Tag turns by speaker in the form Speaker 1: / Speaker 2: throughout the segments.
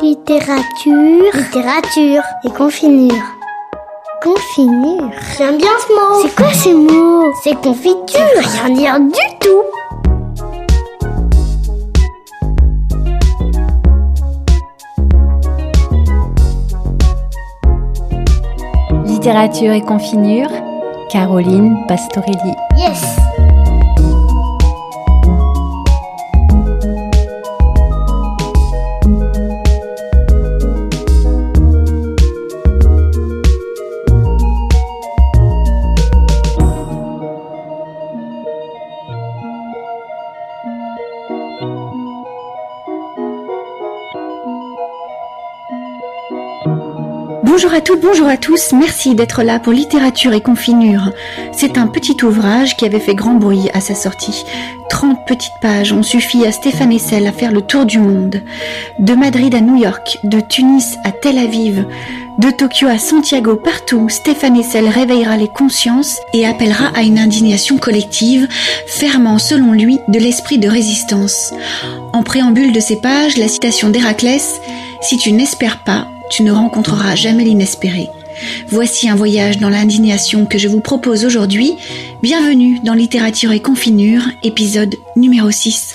Speaker 1: Littérature, littérature et confinure. Confinure J'aime bien ce mot. C'est quoi ce mot? C'est confiture. Rien dire du tout.
Speaker 2: Littérature et confinure, Caroline Pastorelli.
Speaker 1: Yes
Speaker 3: Bonjour à toutes, bonjour à tous, merci d'être là pour Littérature et Confinure. C'est un petit ouvrage qui avait fait grand bruit à sa sortie. 30 petites pages ont suffi à Stéphane Essel à faire le tour du monde. De Madrid à New York, de Tunis à Tel Aviv, de Tokyo à Santiago, partout, Stéphane Essel réveillera les consciences et appellera à une indignation collective, fermant selon lui de l'esprit de résistance. En préambule de ces pages, la citation d'Héraclès, Si tu n'espères pas, tu ne rencontreras jamais l'inespéré. Voici un voyage dans l'indignation que je vous propose aujourd'hui. Bienvenue dans Littérature et Confinure, épisode numéro 6.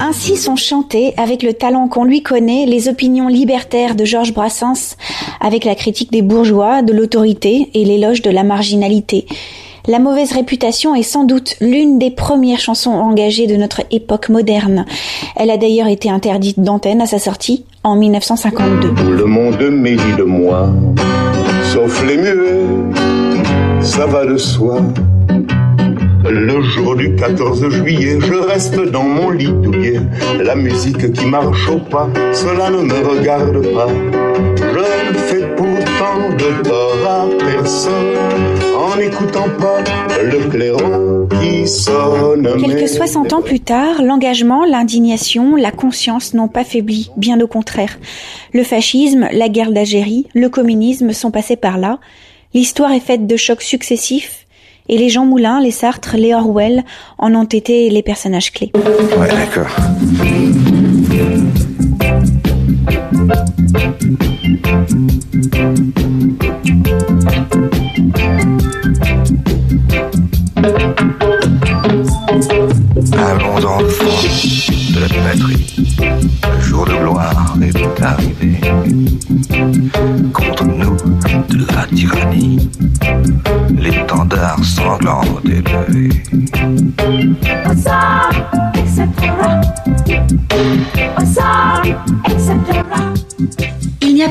Speaker 4: Ainsi sont chantées, avec le talent qu'on lui connaît, les opinions libertaires de Georges Brassens, avec la critique des bourgeois, de l'autorité et l'éloge de la marginalité. La mauvaise réputation est sans doute l'une des premières chansons engagées de notre époque moderne. Elle a d'ailleurs été interdite d'antenne à sa sortie en 1952.
Speaker 5: Tout le monde médit de moi, sauf les muets, ça va de soi. Le jour du 14 juillet, je reste dans mon lit douillet. La musique qui marche au pas, cela ne me regarde pas. Je ne fais pourtant de tort à personne en n'écoutant pas le clairon qui sonne.
Speaker 4: Quelques 60 ans plus tard, l'engagement, l'indignation, la conscience n'ont pas faibli, bien au contraire. Le fascisme, la guerre d'Algérie, le communisme sont passés par là. L'histoire est faite de chocs successifs, et les Jean Moulin, les Sartre, les Orwell en ont été les personnages clés.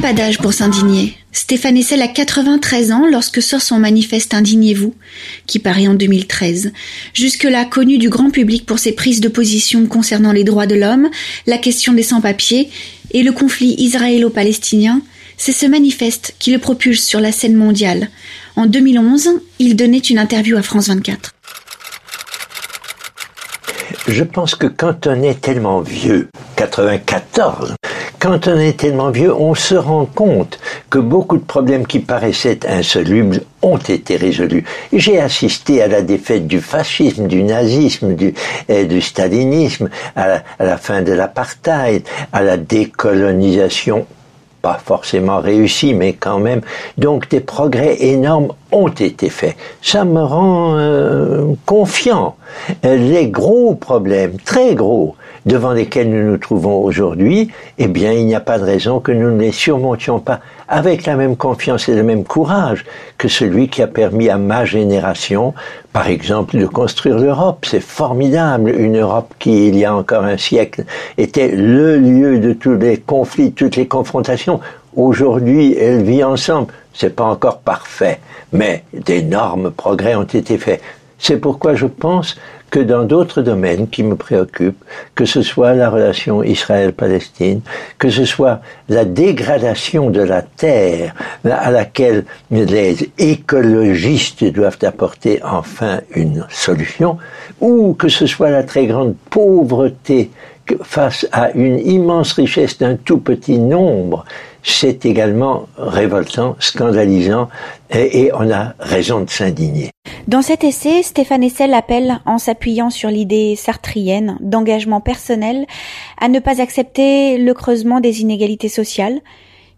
Speaker 3: Pas d'âge pour s'indigner. Stéphane Essel a 93 ans lorsque sort son manifeste Indignez-vous, qui paraît en 2013. Jusque-là connu du grand public pour ses prises de position concernant les droits de l'homme, la question des sans-papiers et le conflit israélo-palestinien, c'est ce manifeste qui le propulse sur la scène mondiale. En 2011, il donnait une interview à France 24.
Speaker 6: Je pense que quand on est tellement vieux, 94, quand on est tellement vieux, on se rend compte que beaucoup de problèmes qui paraissaient insolubles ont été résolus. J'ai assisté à la défaite du fascisme, du nazisme, du, et du stalinisme, à la, fin de l'apartheid, à la décolonisation pas forcément réussi, mais quand même. Donc des progrès énormes ont été faits. Ça me rend euh, confiant. Euh, Les gros problèmes, très gros, devant lesquels nous nous trouvons aujourd'hui, eh bien, il n'y a pas de raison que nous ne les surmontions pas avec la même confiance et le même courage que celui qui a permis à ma génération, par exemple, de construire l'Europe. C'est formidable. Une Europe qui, il y a encore un siècle, était le lieu de tous les conflits, toutes les confrontations. Aujourd'hui, elle vit ensemble. C'est pas encore parfait, mais d'énormes progrès ont été faits. C'est pourquoi je pense que dans d'autres domaines qui me préoccupent, que ce soit la relation Israël-Palestine, que ce soit la dégradation de la terre à laquelle les écologistes doivent apporter enfin une solution, ou que ce soit la très grande pauvreté face à une immense richesse d'un tout petit nombre, c'est également révoltant, scandalisant, et, on a raison de s'indigner.
Speaker 3: Dans cet essai, Stéphane Essel appelle, en s'appuyant sur l'idée sartrienne d'engagement personnel, à ne pas accepter le creusement des inégalités sociales.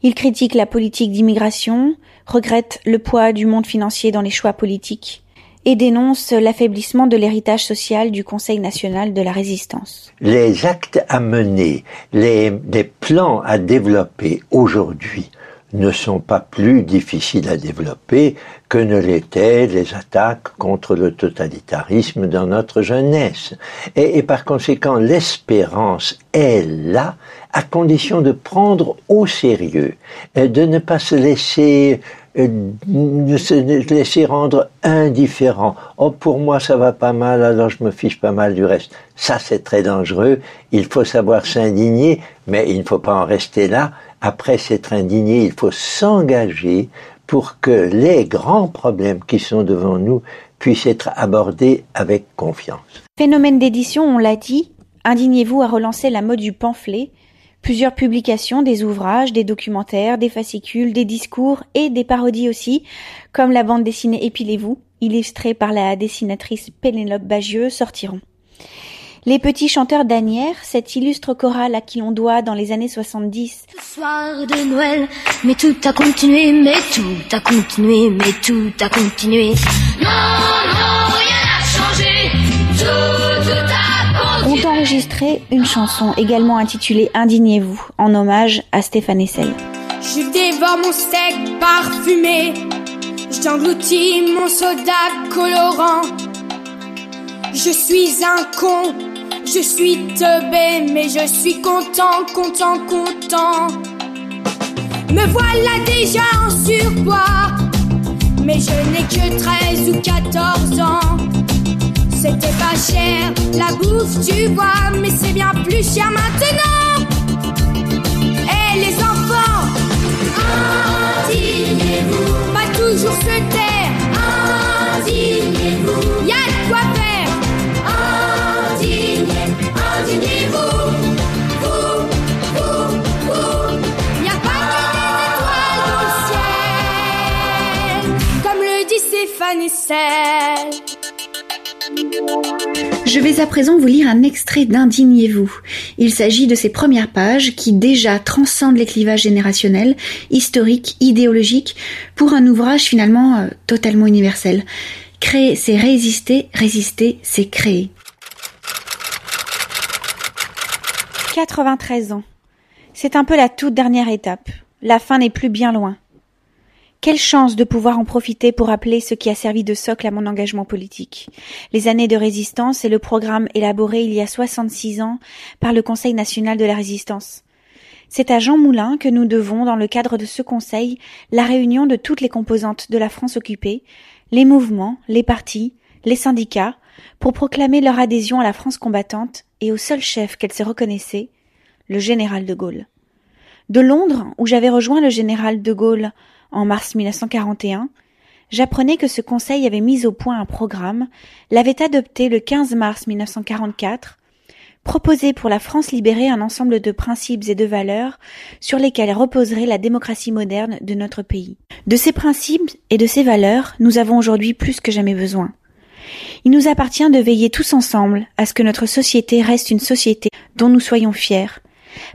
Speaker 3: Il critique la politique d'immigration, regrette le poids du monde financier dans les choix politiques et dénonce l'affaiblissement de l'héritage social du Conseil national de la résistance.
Speaker 6: Les actes à mener, les, les plans à développer aujourd'hui ne sont pas plus difficiles à développer que ne l'étaient les attaques contre le totalitarisme dans notre jeunesse. Et, et par conséquent, l'espérance est là à condition de prendre au sérieux, et de ne pas se laisser se laisser rendre indifférent. Oh, pour moi, ça va pas mal, alors je me fiche pas mal du reste. Ça, c'est très dangereux. Il faut savoir s'indigner, mais il ne faut pas en rester là. Après s'être indigné, il faut s'engager pour que les grands problèmes qui sont devant nous puissent être abordés avec confiance.
Speaker 3: Phénomène d'édition, on l'a dit, indignez-vous à relancer la mode du pamphlet Plusieurs publications, des ouvrages, des documentaires, des fascicules, des discours et des parodies aussi, comme la bande dessinée Épilez-vous, illustrée par la dessinatrice Pénélope Bagieux, sortiront. Les petits chanteurs d'Anières, cette illustre chorale à qui l'on doit dans les années 70.
Speaker 1: soir de Noël, mais tout a continué, mais tout a continué, mais tout a continué.
Speaker 3: Une chanson également intitulée Indignez-vous en hommage à Stéphane Essel.
Speaker 7: Je dévore mon steak parfumé, j'engloutis mon soda colorant. Je suis un con, je suis teubé, mais je suis content, content, content. Me voilà déjà en surpoids, mais je n'ai que 13 ou 14 ans. C'était pas cher, la bouffe, tu vois, mais c'est bien plus cher maintenant. Et les enfants, indignez-vous, pas toujours se taire, indignez-vous, y a de quoi faire, indignez, indignez-vous. Vous, vous,
Speaker 8: Je vais à présent vous lire un extrait d'Indignez-vous. Il s'agit de ces premières pages qui déjà transcendent les clivages générationnels, historiques, idéologiques, pour un ouvrage finalement euh, totalement universel. Créer, c'est résister, résister, c'est créer.
Speaker 3: 93 ans. C'est un peu la toute dernière étape. La fin n'est plus bien loin. Quelle chance de pouvoir en profiter pour rappeler ce qui a servi de socle à mon engagement politique. Les années de résistance et le programme élaboré il y a 66 ans par le Conseil national de la résistance. C'est à Jean Moulin que nous devons, dans le cadre de ce conseil, la réunion de toutes les composantes de la France occupée, les mouvements, les partis, les syndicats, pour proclamer leur adhésion à la France combattante et au seul chef qu'elle se reconnaissait, le général de Gaulle. De Londres, où j'avais rejoint le général de Gaulle en mars 1941, j'apprenais que ce conseil avait mis au point un programme, l'avait adopté le 15 mars 1944, proposé pour la France libérée un ensemble de principes et de valeurs sur lesquels reposerait la démocratie moderne de notre pays. De ces principes et de ces valeurs, nous avons aujourd'hui plus que jamais besoin. Il nous appartient de veiller tous ensemble à ce que notre société reste une société dont nous soyons fiers,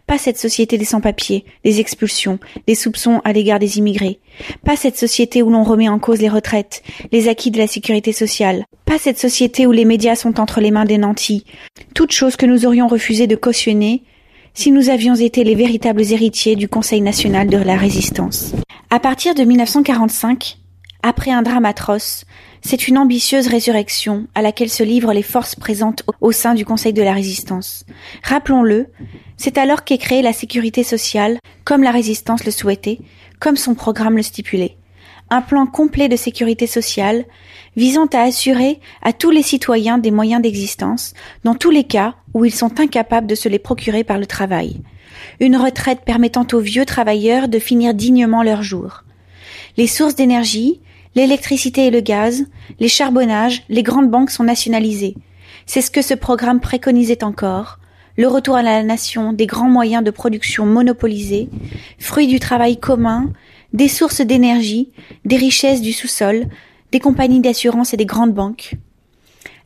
Speaker 3: pas cette société des sans-papiers, des expulsions, des soupçons à l'égard des immigrés. Pas cette société où l'on remet en cause les retraites, les acquis de la sécurité sociale. Pas cette société où les médias sont entre les mains des nantis. Toutes choses que nous aurions refusé de cautionner si nous avions été les véritables héritiers du Conseil national de la résistance. À partir de 1945, après un drame atroce, c'est une ambitieuse résurrection à laquelle se livrent les forces présentes au sein du Conseil de la Résistance. Rappelons-le, c'est alors qu'est créée la sécurité sociale, comme la résistance le souhaitait, comme son programme le stipulait. un plan complet de sécurité sociale visant à assurer à tous les citoyens des moyens d'existence dans tous les cas où ils sont incapables de se les procurer par le travail. Une retraite permettant aux vieux travailleurs de finir dignement leurs jours. Les sources d'énergie, l'électricité et le gaz, les charbonnages, les grandes banques sont nationalisées. C'est ce que ce programme préconisait encore, le retour à la nation des grands moyens de production monopolisés, fruit du travail commun, des sources d'énergie, des richesses du sous-sol, des compagnies d'assurance et des grandes banques.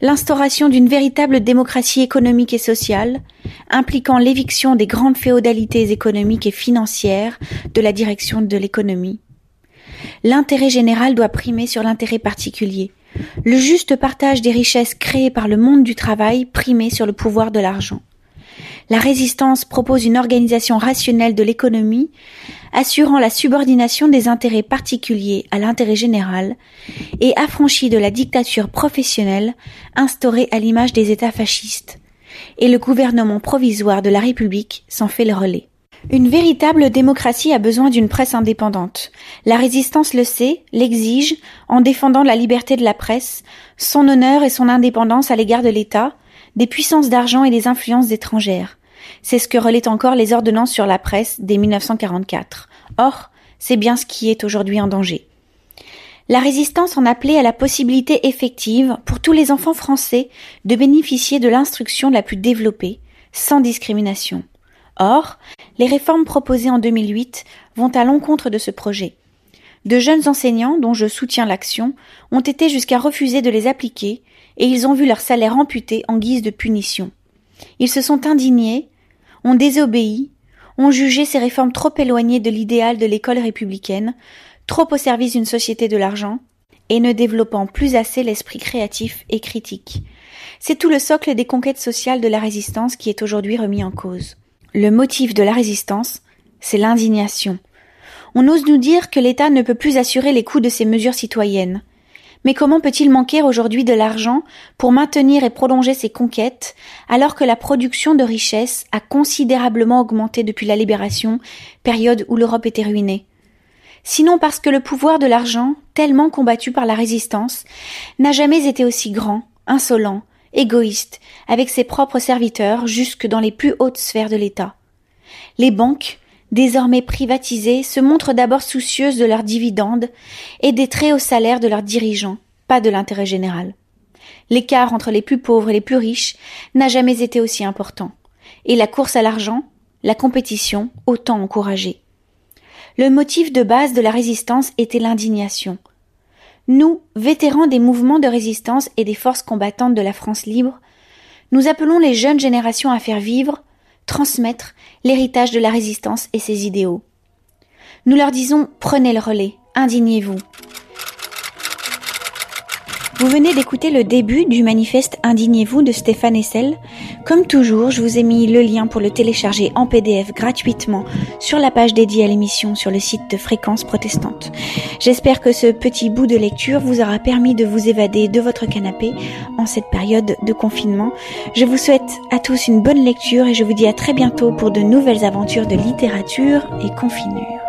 Speaker 3: L'instauration d'une véritable démocratie économique et sociale, impliquant l'éviction des grandes féodalités économiques et financières de la direction de l'économie. L'intérêt général doit primer sur l'intérêt particulier. Le juste partage des richesses créées par le monde du travail primer sur le pouvoir de l'argent. La résistance propose une organisation rationnelle de l'économie, assurant la subordination des intérêts particuliers à l'intérêt général, et affranchie de la dictature professionnelle instaurée à l'image des États fascistes. Et le gouvernement provisoire de la République s'en fait le relais. Une véritable démocratie a besoin d'une presse indépendante. La résistance le sait, l'exige, en défendant la liberté de la presse, son honneur et son indépendance à l'égard de l'État, des puissances d'argent et des influences étrangères. C'est ce que relaient encore les ordonnances sur la presse dès 1944. Or, c'est bien ce qui est aujourd'hui en danger. La résistance en appelait à la possibilité effective pour tous les enfants français de bénéficier de l'instruction la plus développée, sans discrimination. Or, les réformes proposées en 2008 vont à l'encontre de ce projet. De jeunes enseignants, dont je soutiens l'action, ont été jusqu'à refuser de les appliquer, et ils ont vu leur salaire amputé en guise de punition. Ils se sont indignés, ont désobéi, ont jugé ces réformes trop éloignées de l'idéal de l'école républicaine, trop au service d'une société de l'argent, et ne développant plus assez l'esprit créatif et critique. C'est tout le socle des conquêtes sociales de la résistance qui est aujourd'hui remis en cause. Le motif de la résistance, c'est l'indignation. On ose nous dire que l'État ne peut plus assurer les coûts de ces mesures citoyennes. Mais comment peut-il manquer aujourd'hui de l'argent pour maintenir et prolonger ces conquêtes, alors que la production de richesses a considérablement augmenté depuis la libération, période où l'Europe était ruinée? Sinon parce que le pouvoir de l'argent, tellement combattu par la résistance, n'a jamais été aussi grand, insolent, égoïste, avec ses propres serviteurs jusque dans les plus hautes sphères de l'État. Les banques, désormais privatisées, se montrent d'abord soucieuses de leurs dividendes et des très hauts salaires de leurs dirigeants, pas de l'intérêt général. L'écart entre les plus pauvres et les plus riches n'a jamais été aussi important, et la course à l'argent, la compétition, autant encouragée. Le motif de base de la résistance était l'indignation, nous, vétérans des mouvements de résistance et des forces combattantes de la France libre, nous appelons les jeunes générations à faire vivre, transmettre l'héritage de la résistance et ses idéaux. Nous leur disons prenez le relais, indignez-vous. Vous venez d'écouter le début du manifeste Indignez-vous de Stéphane Essel. Comme toujours, je vous ai mis le lien pour le télécharger en PDF gratuitement sur la page dédiée à l'émission sur le site de Fréquence Protestante. J'espère que ce petit bout de lecture vous aura permis de vous évader de votre canapé en cette période de confinement. Je vous souhaite à tous une bonne lecture et je vous dis à très bientôt pour de nouvelles aventures de littérature et confinure.